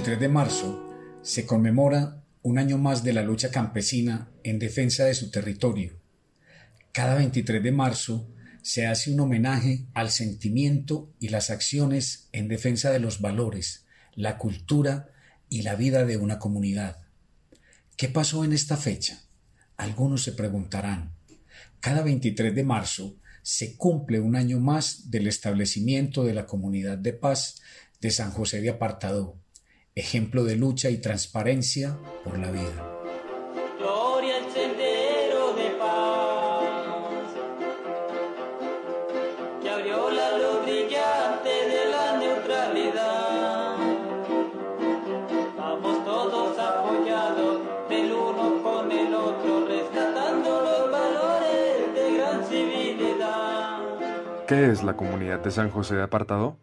23 de marzo se conmemora un año más de la lucha campesina en defensa de su territorio. Cada 23 de marzo se hace un homenaje al sentimiento y las acciones en defensa de los valores, la cultura y la vida de una comunidad. ¿Qué pasó en esta fecha? Algunos se preguntarán. Cada 23 de marzo se cumple un año más del establecimiento de la Comunidad de Paz de San José de Apartadó, ejemplo de lucha y transparencia por la vida. Gloria al sendero de paz, que abrió la luz brillante de la neutralidad. Vamos todos apoyados del uno con el otro, rescatando los valores de gran civilidad. ¿Qué es la comunidad de San José de Apartado?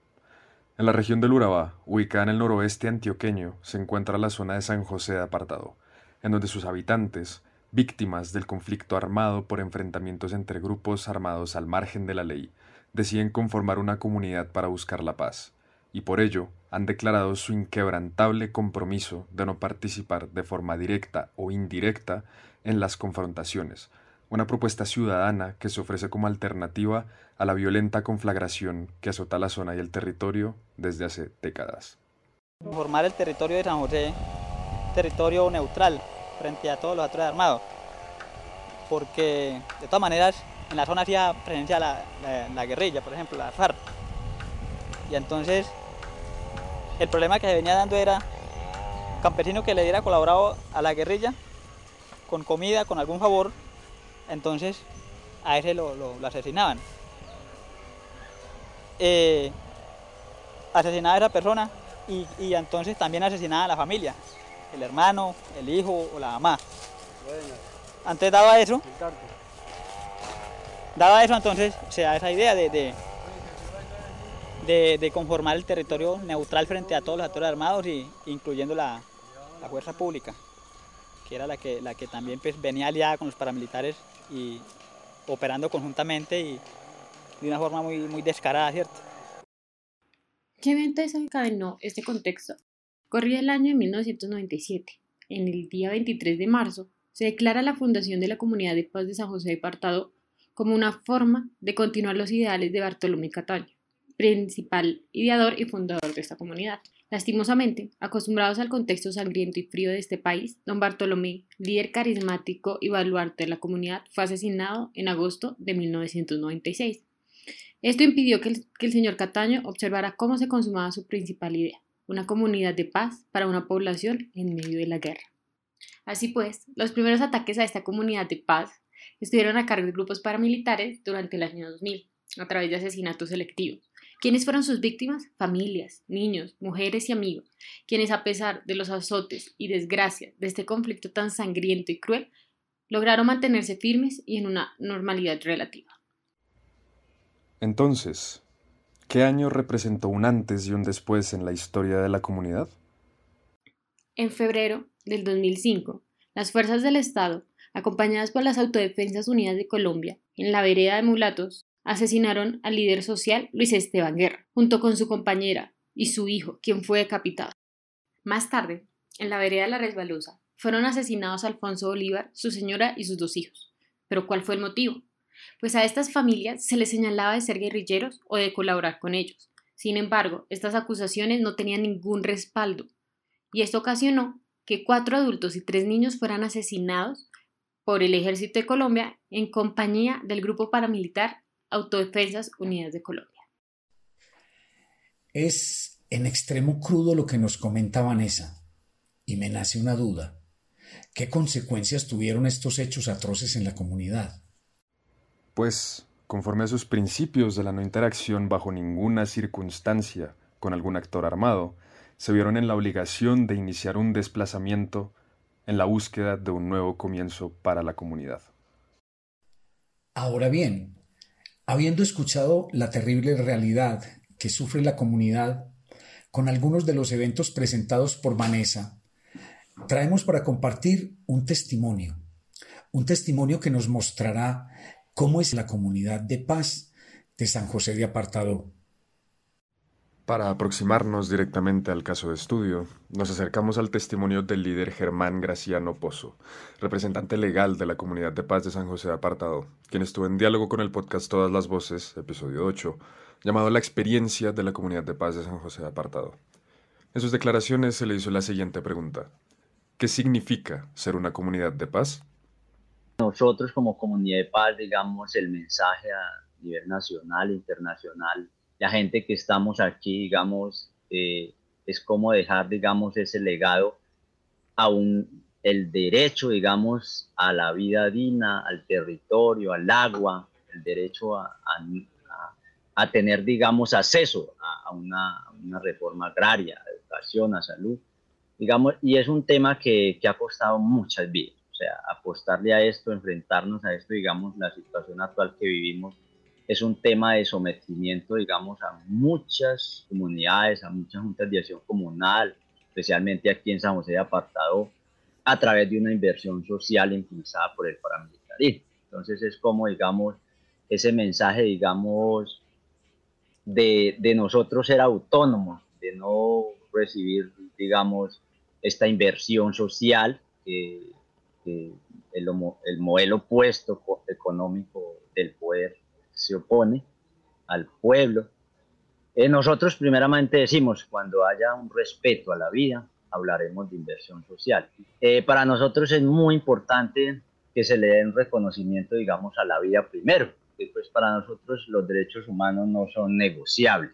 En la región del Urabá, ubicada en el noroeste antioqueño, se encuentra la zona de San José de Apartado, en donde sus habitantes, víctimas del conflicto armado por enfrentamientos entre grupos armados al margen de la ley, deciden conformar una comunidad para buscar la paz, y por ello han declarado su inquebrantable compromiso de no participar de forma directa o indirecta en las confrontaciones, una propuesta ciudadana que se ofrece como alternativa a la violenta conflagración que azota la zona y el territorio desde hace décadas. Formar el territorio de San José, territorio neutral frente a todos los actores armados, porque de todas maneras en la zona hacía presencia la, la, la guerrilla, por ejemplo, la FARC, y entonces el problema que se venía dando era campesino que le diera colaborado a la guerrilla con comida, con algún favor, entonces a ese lo, asesinaban. Eh, asesinaba a esa persona y, y, entonces también asesinaba a la familia, el hermano, el hijo o la mamá. Antes daba eso, daba eso, entonces se da esa idea de, de, conformar el territorio neutral frente a todos los actores armados, y, incluyendo la fuerza pública, que era la que, la que también pues, venía aliada con los paramilitares y operando conjuntamente y de una forma muy, muy descarada, ¿cierto? ¿Qué evento desencadenó este contexto? Corría el año de 1997. En el día 23 de marzo se declara la fundación de la Comunidad de Paz de San José de Partado como una forma de continuar los ideales de Bartolomé Cataño, principal ideador y fundador de esta comunidad. Lastimosamente, acostumbrados al contexto sangriento y frío de este país, don Bartolomé, líder carismático y baluarte de la comunidad, fue asesinado en agosto de 1996. Esto impidió que el, que el, señor Cataño observara cómo se consumaba su principal idea, una comunidad de paz para una población en medio de la guerra. Así pues, los primeros ataques a esta comunidad de paz estuvieron a cargo de grupos paramilitares durante el año 2000, a través de asesinatos selectivos. ¿Quiénes fueron sus víctimas? Familias, niños, mujeres y amigos, quienes a pesar de los azotes y desgracias de este conflicto tan sangriento y cruel, lograron mantenerse firmes y en una normalidad relativa. Entonces, ¿qué año representó un antes y un después en la historia de la comunidad? En febrero del 2005, las fuerzas del Estado, acompañadas por las Autodefensas Unidas de Colombia, en la vereda de Mulatos, asesinaron al líder social Luis Esteban Guerra, junto con su compañera y su hijo, quien fue decapitado. Más tarde, en la vereda de la Resbalosa, fueron asesinados Alfonso Bolívar, su señora y sus dos hijos. ¿Pero cuál fue el motivo? Pues a estas familias se les señalaba de ser guerrilleros o de colaborar con ellos. Sin embargo, estas acusaciones no tenían ningún respaldo, y esto ocasionó que cuatro adultos y tres niños fueran asesinados por el Ejército de Colombia en compañía del grupo paramilitar Autodefensas Unidas de Colombia. Es en extremo crudo lo que nos comenta Vanessa, y me nace una duda. ¿Qué consecuencias tuvieron estos hechos atroces en la comunidad? Pues, conforme a sus principios de la no interacción bajo ninguna circunstancia con algún actor armado, se vieron en la obligación de iniciar un desplazamiento en la búsqueda de un nuevo comienzo para la comunidad. Ahora bien, habiendo escuchado la terrible realidad que sufre la comunidad con algunos de los eventos presentados por Vanessa, traemos para compartir un testimonio, un testimonio que nos mostrará cómo es la comunidad de paz de San José de Apartado. Para aproximarnos directamente al caso de estudio, nos acercamos al testimonio del líder Germán Graciano Pozo, representante legal de la Comunidad de Paz de San José de Apartado, quien estuvo en diálogo con el podcast Todas las Voces, episodio 8, llamado La experiencia de la Comunidad de Paz de San José de Apartado. En sus declaraciones se le hizo la siguiente pregunta. ¿Qué significa ser una comunidad de paz? Nosotros como comunidad de paz, digamos, el mensaje a nivel nacional, internacional, la gente que estamos aquí, digamos, eh, es como dejar, digamos, ese legado a un, el derecho, digamos, a la vida digna, al territorio, al agua, el derecho a, a, tener, digamos, acceso a, una, una, reforma agraria, a educación, a salud, digamos, y es un tema que, que ha costado muchas vidas, o sea, apostarle a esto, enfrentarnos a esto, digamos, la situación actual que vivimos es un tema de sometimiento, digamos, a muchas comunidades, a muchas juntas de acción comunal, especialmente aquí en San José de Apartado, a través de una inversión social impulsada por el paramilitarismo. Entonces es como, digamos, ese mensaje, digamos, de, de nosotros ser autónomos, de no recibir, digamos, esta inversión social, que, el, el modelo opuesto económico del poder se opone al pueblo. Eh, nosotros primeramente decimos, cuando haya un respeto a la vida, hablaremos de inversión social. Eh, para nosotros es muy importante que se le dé un reconocimiento, digamos, a la vida primero, que pues para nosotros los derechos humanos no son negociables.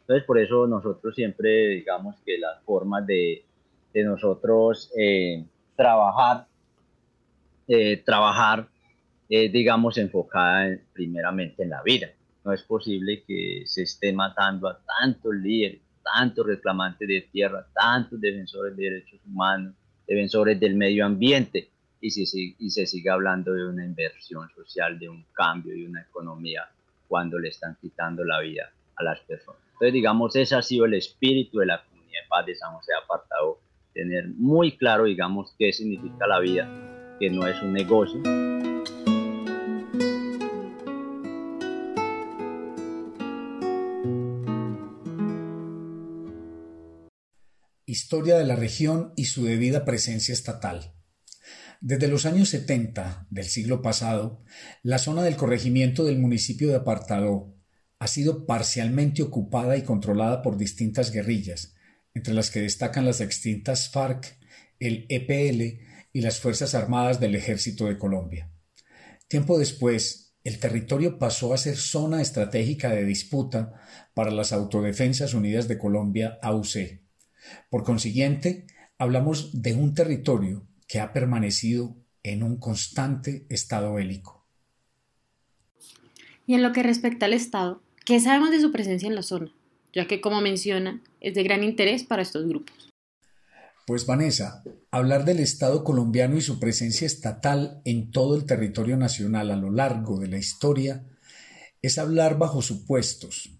Entonces, por eso nosotros siempre, digamos, que las formas de, de nosotros eh, trabajar, trabajar eh, digamos, enfocada primeramente en la vida. No es posible que se esté matando a tantos líderes, tantos reclamantes de tierra, tantos defensores de derechos humanos, defensores del medio ambiente, y se, y se sigue hablando de una inversión social, de un cambio y una economía cuando le están quitando la vida a las personas. Entonces, digamos, ese ha sido el espíritu de la comunidad de paz de San José Apartado, tener muy claro, digamos, qué significa la vida, que no es un negocio, Historia de la región y su debida presencia estatal. Desde los años 70 del siglo pasado, la zona del corregimiento del municipio de Apartadó ha sido parcialmente ocupada y controlada por distintas guerrillas, entre las que destacan las extintas FARC, el EPL y las Fuerzas Armadas del Ejército de Colombia. Tiempo después, el territorio pasó a ser zona estratégica de disputa para las Autodefensas Unidas de Colombia, AUC, por consiguiente, hablamos de un territorio que ha permanecido en un constante estado bélico. Y en lo que respecta al Estado, ¿qué sabemos de su presencia en la zona? Ya que, como menciona, es de gran interés para estos grupos. Pues Vanessa, hablar del Estado colombiano y su presencia estatal en todo el territorio nacional a lo largo de la historia es hablar bajo supuestos.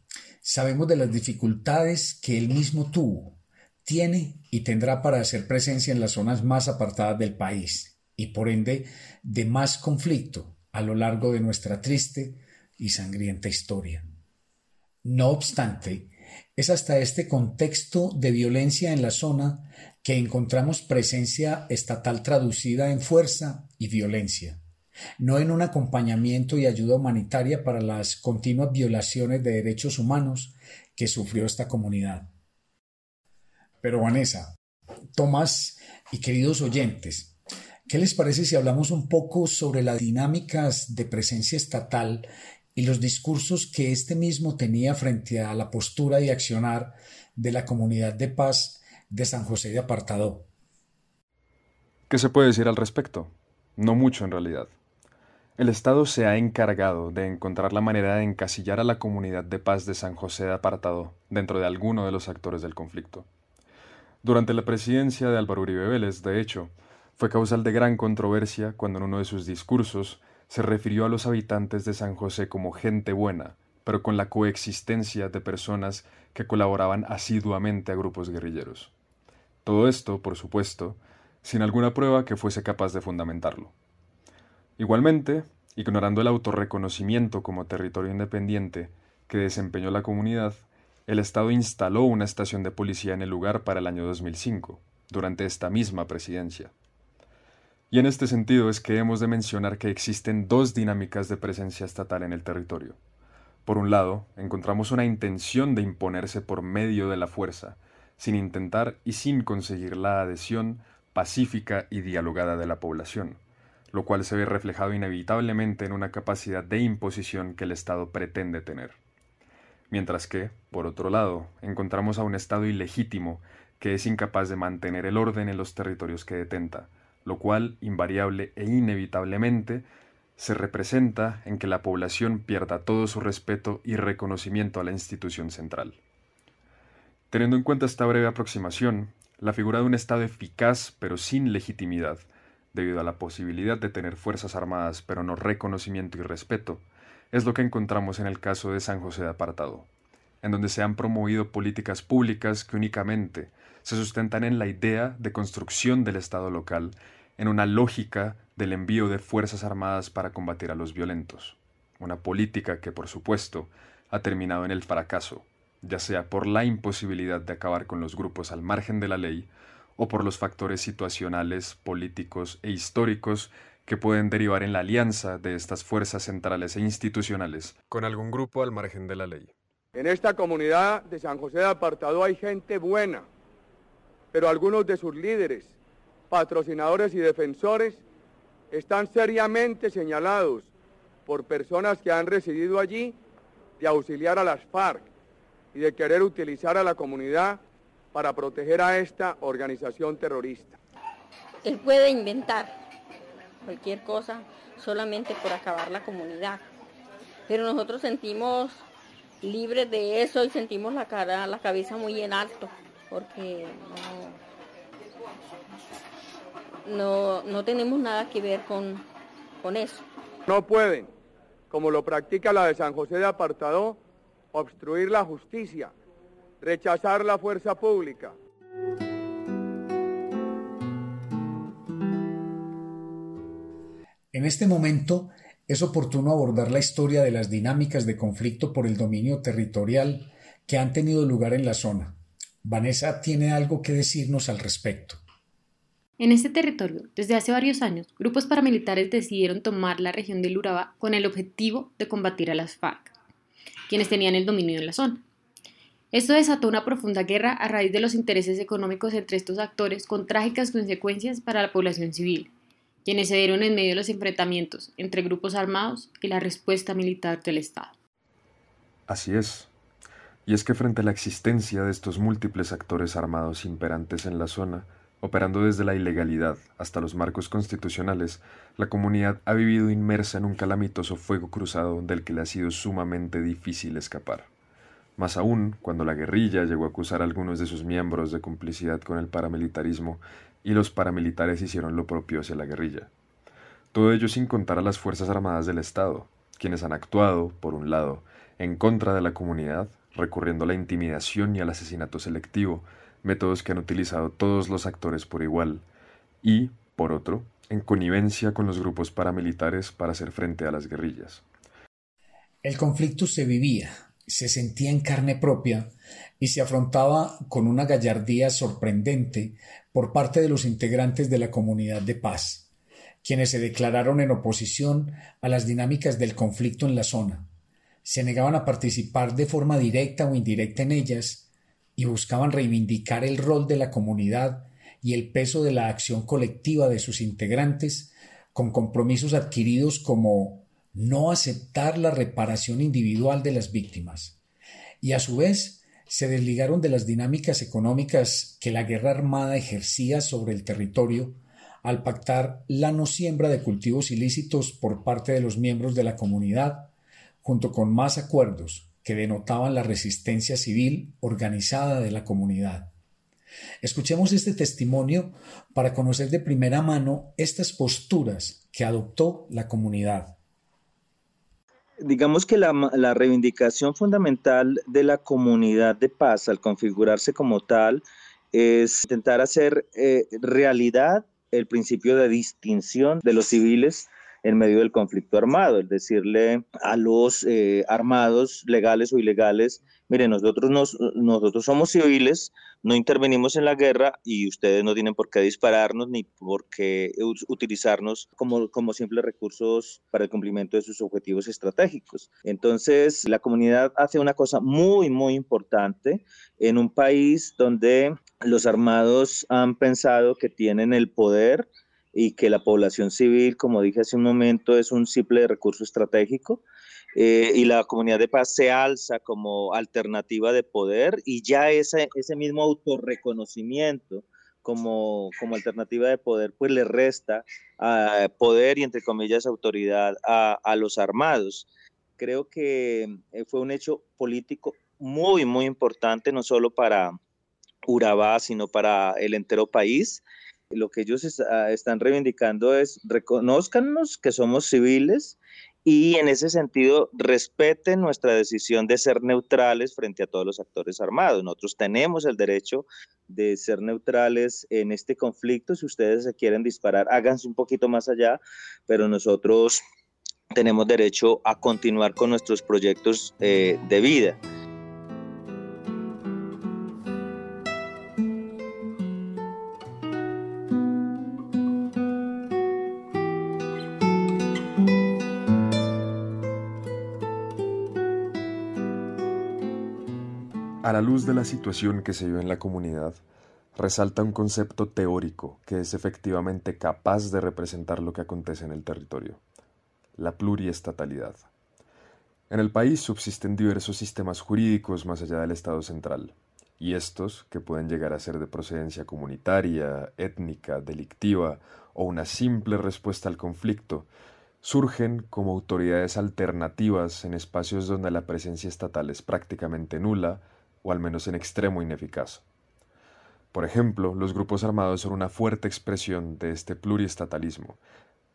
Sabemos de las dificultades que él mismo tuvo tiene y tendrá para hacer presencia en las zonas más apartadas del país y por ende de más conflicto a lo largo de nuestra triste y sangrienta historia. No obstante, es hasta este contexto de violencia en la zona que encontramos presencia estatal traducida en fuerza y violencia, no en un acompañamiento y ayuda humanitaria para las continuas violaciones de derechos humanos que sufrió esta comunidad. Pero Vanessa, Tomás y queridos oyentes, ¿qué les parece si hablamos un poco sobre las dinámicas de presencia estatal y los discursos que este mismo tenía frente a la postura y accionar de la comunidad de paz de San José de Apartado? ¿Qué se puede decir al respecto? No mucho en realidad. El Estado se ha encargado de encontrar la manera de encasillar a la comunidad de paz de San José de Apartado dentro de alguno de los actores del conflicto. Durante la presidencia de Álvaro Uribe Vélez, de hecho, fue causal de gran controversia cuando en uno de sus discursos se refirió a los habitantes de San José como gente buena, pero con la coexistencia de personas que colaboraban asiduamente a grupos guerrilleros. Todo esto, por supuesto, sin alguna prueba que fuese capaz de fundamentarlo. Igualmente, ignorando el autorreconocimiento como territorio independiente que desempeñó la comunidad, el Estado instaló una estación de policía en el lugar para el año 2005, durante esta misma presidencia. Y en este sentido es que hemos de mencionar que existen dos dinámicas de presencia estatal en el territorio. Por un lado, encontramos una intención de imponerse por medio de la fuerza, sin intentar y sin conseguir la adhesión pacífica y dialogada de la población, lo cual se ve reflejado inevitablemente en una capacidad de imposición que el Estado pretende tener. Mientras que, por otro lado, encontramos a un Estado ilegítimo que es incapaz de mantener el orden en los territorios que detenta, lo cual, invariable e inevitablemente, se representa en que la población pierda todo su respeto y reconocimiento a la institución central. Teniendo en cuenta esta breve aproximación, la figura de un Estado eficaz pero sin legitimidad, debido a la posibilidad de tener fuerzas armadas pero no reconocimiento y respeto, es lo que encontramos en el caso de San José de Apartado, en donde se han promovido políticas públicas que únicamente se sustentan en la idea de construcción del Estado local, en una lógica del envío de fuerzas armadas para combatir a los violentos, una política que, por supuesto, ha terminado en el fracaso, ya sea por la imposibilidad de acabar con los grupos al margen de la ley, o por los factores situacionales, políticos e históricos que pueden derivar en la alianza de estas fuerzas centrales e institucionales con algún grupo al margen de la ley. En esta comunidad de San José de Apartado hay gente buena, pero algunos de sus líderes, patrocinadores y defensores están seriamente señalados por personas que han residido allí de auxiliar a las FARC y de querer utilizar a la comunidad para proteger a esta organización terrorista. Él puede inventar cualquier cosa solamente por acabar la comunidad, pero nosotros sentimos libres de eso y sentimos la cara, la cabeza muy en alto, porque no, no tenemos nada que ver con, con eso. No pueden, como lo practica la de San José de Apartado, obstruir la justicia, rechazar la fuerza pública. En este momento es oportuno abordar la historia de las dinámicas de conflicto por el dominio territorial que han tenido lugar en la zona. Vanessa tiene algo que decirnos al respecto. En este territorio, desde hace varios años, grupos paramilitares decidieron tomar la región del Urabá con el objetivo de combatir a las FARC, quienes tenían el dominio en la zona. Esto desató una profunda guerra a raíz de los intereses económicos entre estos actores con trágicas consecuencias para la población civil, quienes se dieron en medio de los enfrentamientos entre grupos armados y la respuesta militar del Estado. Así es. Y es que frente a la existencia de estos múltiples actores armados imperantes en la zona, Operando desde la ilegalidad hasta los marcos constitucionales, la comunidad ha vivido inmersa en un calamitoso fuego cruzado del que le ha sido sumamente difícil escapar. Más aún cuando la guerrilla llegó a acusar a algunos de sus miembros de complicidad con el paramilitarismo y los paramilitares hicieron lo propio hacia la guerrilla. Todo ello sin contar a las Fuerzas Armadas del Estado, quienes han actuado, por un lado, en contra de la comunidad, recurriendo a la intimidación y al asesinato selectivo, métodos que han utilizado todos los actores por igual, y, por otro, en connivencia con los grupos paramilitares para hacer frente a las guerrillas. El conflicto se vivía, se sentía en carne propia y se afrontaba con una gallardía sorprendente por parte de los integrantes de la comunidad de paz, quienes se declararon en oposición a las dinámicas del conflicto en la zona. Se negaban a participar de forma directa o indirecta en ellas y buscaban reivindicar el rol de la comunidad y el peso de la acción colectiva de sus integrantes con compromisos adquiridos como no aceptar la reparación individual de las víctimas. Y a su vez se desligaron de las dinámicas económicas que la guerra armada ejercía sobre el territorio al pactar la no siembra de cultivos ilícitos por parte de los miembros de la comunidad, junto con más acuerdos que denotaban la resistencia civil organizada de la comunidad. Escuchemos este testimonio para conocer de primera mano estas posturas que adoptó la comunidad. Digamos que la, reivindicación fundamental de la comunidad de paz al configurarse como tal es intentar hacer eh, realidad el principio de distinción de los civiles en medio del conflicto armado, es decirle a los eh, armados legales o ilegales, miren, nosotros, nosotros somos civiles, no intervenimos en la guerra y ustedes no tienen por qué dispararnos ni por qué utilizarnos como, como simples recursos para el cumplimiento de sus objetivos estratégicos. Entonces, la comunidad hace una cosa muy, muy importante en un país donde los armados han pensado que tienen el poder y que la población civil, como dije hace un momento, es un simple recurso estratégico eh, y la comunidad de paz se alza como alternativa de poder y ya ese, ese mismo autorreconocimiento como, como alternativa de poder, pues le resta uh, poder y entre comillas autoridad a, a los armados. Creo que eh, fue un hecho político muy, muy importante, no solo para Urabá, sino para el entero país lo que ellos ah, están reivindicando es reconozcanos que somos civiles y en ese sentido respeten nuestra decisión de ser neutrales frente a todos los actores armados. Nosotros tenemos el derecho de ser neutrales en este conflicto. Si ustedes se quieren disparar, háganse un poquito más allá, pero nosotros tenemos derecho a continuar con nuestros proyectos eh, de vida. La luz de la situación que se vive en la comunidad, resalta un concepto teórico que es efectivamente capaz de representar lo que acontece en el territorio, la pluriestatalidad. En el país subsisten diversos sistemas jurídicos más allá del Estado central, y estos, que pueden llegar a ser de procedencia comunitaria, étnica, delictiva o una simple respuesta al conflicto, surgen como autoridades alternativas en espacios donde la presencia estatal es prácticamente nula o al menos en extremo ineficaz. Por ejemplo, los grupos armados son una fuerte expresión de este pluriestatalismo,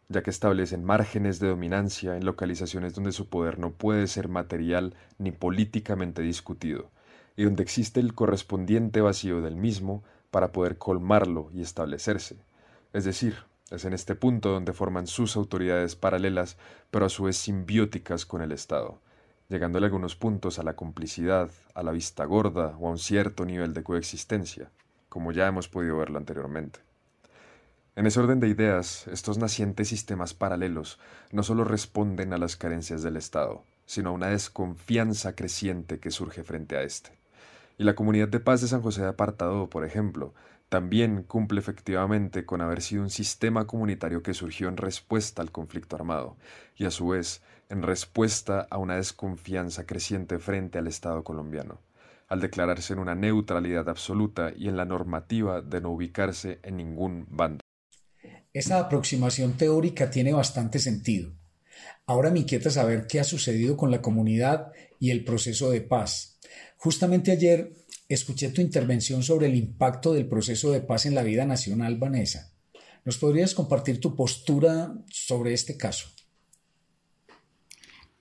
ya que establecen márgenes de dominancia en localizaciones donde su poder no puede ser material ni políticamente discutido, y donde existe el correspondiente vacío del mismo para poder colmarlo y establecerse. Es decir, es en este punto donde forman sus autoridades paralelas, pero a su vez simbióticas con el Estado, llegándole algunos puntos a la complicidad, a la vista gorda o a un cierto nivel de coexistencia, como ya hemos podido verlo anteriormente. En ese orden de ideas, estos nacientes sistemas paralelos no solo responden a las carencias del Estado, sino a una desconfianza creciente que surge frente a éste. Y la comunidad de paz de San José de Apartado, por ejemplo, también cumple efectivamente con haber sido un sistema comunitario que surgió en respuesta al conflicto armado, y a su vez en respuesta a una desconfianza creciente frente al Estado colombiano, al declararse en una neutralidad absoluta y en la normativa de no ubicarse en ningún bando. Esa aproximación teórica tiene bastante sentido. Ahora me inquieta saber qué ha sucedido con la comunidad y el proceso de paz. Justamente ayer escuché tu intervención sobre el impacto del proceso de paz en la vida nacional, Vanessa. ¿Nos podrías compartir tu postura sobre este caso?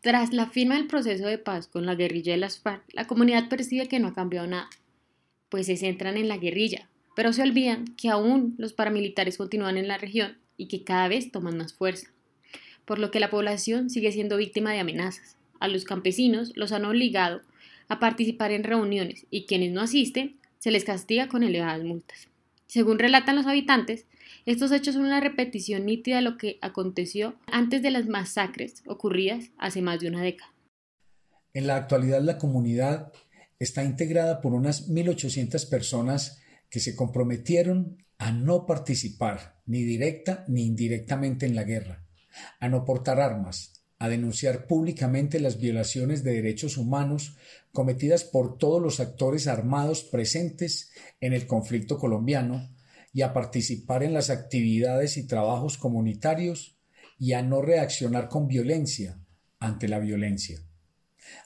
Tras la firma del proceso de paz con la guerrilla de las FARC, la comunidad percibe que no ha cambiado nada, pues se centran en la guerrilla, pero se olvidan que aún los paramilitares continúan en la región y que cada vez toman más fuerza, por lo que la población sigue siendo víctima de amenazas. A los campesinos los han obligado a participar en reuniones y quienes no asisten se les castiga con elevadas multas. Según relatan los habitantes, estos hechos son una repetición nítida de lo que aconteció antes de las masacres ocurridas hace más de una década. En la actualidad la comunidad está integrada por unas 1.800 personas que se comprometieron a no participar ni directa ni indirectamente en la guerra, a no portar armas, a denunciar públicamente las violaciones de derechos humanos cometidas por todos los actores armados presentes en el conflicto colombiano y a participar en las actividades y trabajos comunitarios y a no reaccionar con violencia ante la violencia.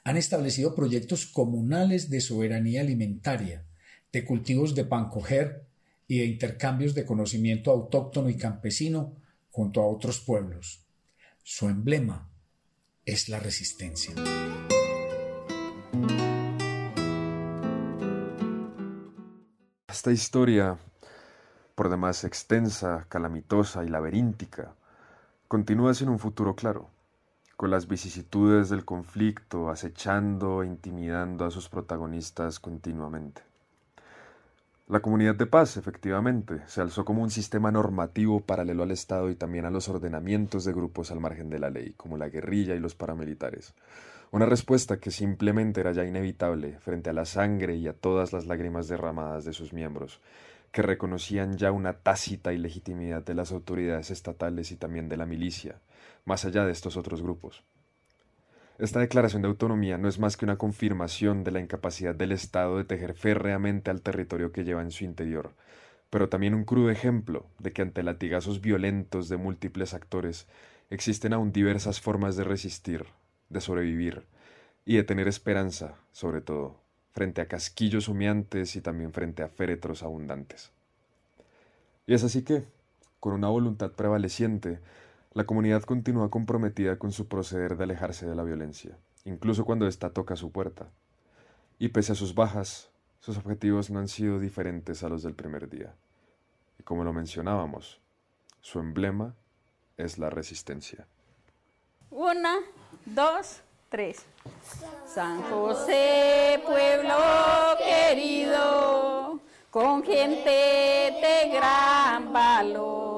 Han establecido proyectos comunales de soberanía alimentaria, de cultivos de pan coger y de intercambios de conocimiento autóctono y campesino junto a otros pueblos. Su emblema es la resistencia. Esta historia por demás extensa, calamitosa y laberíntica, continúa sin un futuro claro, con las vicisitudes del conflicto acechando e intimidando a sus protagonistas continuamente. La comunidad de paz, efectivamente, se alzó como un sistema normativo paralelo al Estado y también a los ordenamientos de grupos al margen de la ley, como la guerrilla y los paramilitares. Una respuesta que simplemente era ya inevitable frente a la sangre y a todas las lágrimas derramadas de sus miembros, que reconocían ya una tácita ilegitimidad de las autoridades estatales y también de la milicia, más allá de estos otros grupos. Esta declaración de autonomía no es más que una confirmación de la incapacidad del Estado de tejer férreamente al territorio que lleva en su interior, pero también un crudo ejemplo de que ante latigazos violentos de múltiples actores existen aún diversas formas de resistir, de sobrevivir y de tener esperanza, sobre todo, frente a casquillos humeantes y también frente a féretros abundantes. Y es así que, con una voluntad prevaleciente, la comunidad continúa comprometida con su proceder de alejarse de la violencia, incluso cuando ésta toca su puerta. Y pese a sus bajas, sus objetivos no han sido diferentes a los del primer día. Y como lo mencionábamos, su emblema es la resistencia. Una, dos, tres. San José, pueblo querido, con gente de gran valor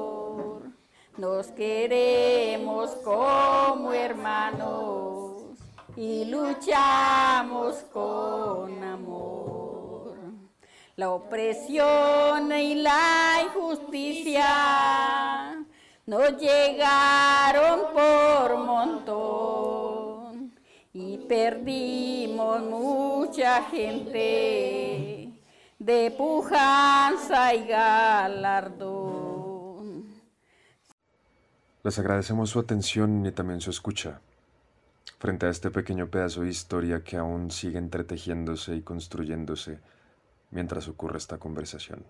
nos queremos como hermanos y luchamos con amor. La opresión y la injusticia nos llegaron por montón perdimos mucha gente de pujanza y galardón. Les agradecemos su atención y también su escucha frente a este pequeño pedazo de historia que aún sigue entretejiéndose y construyéndose mientras ocurre esta conversación.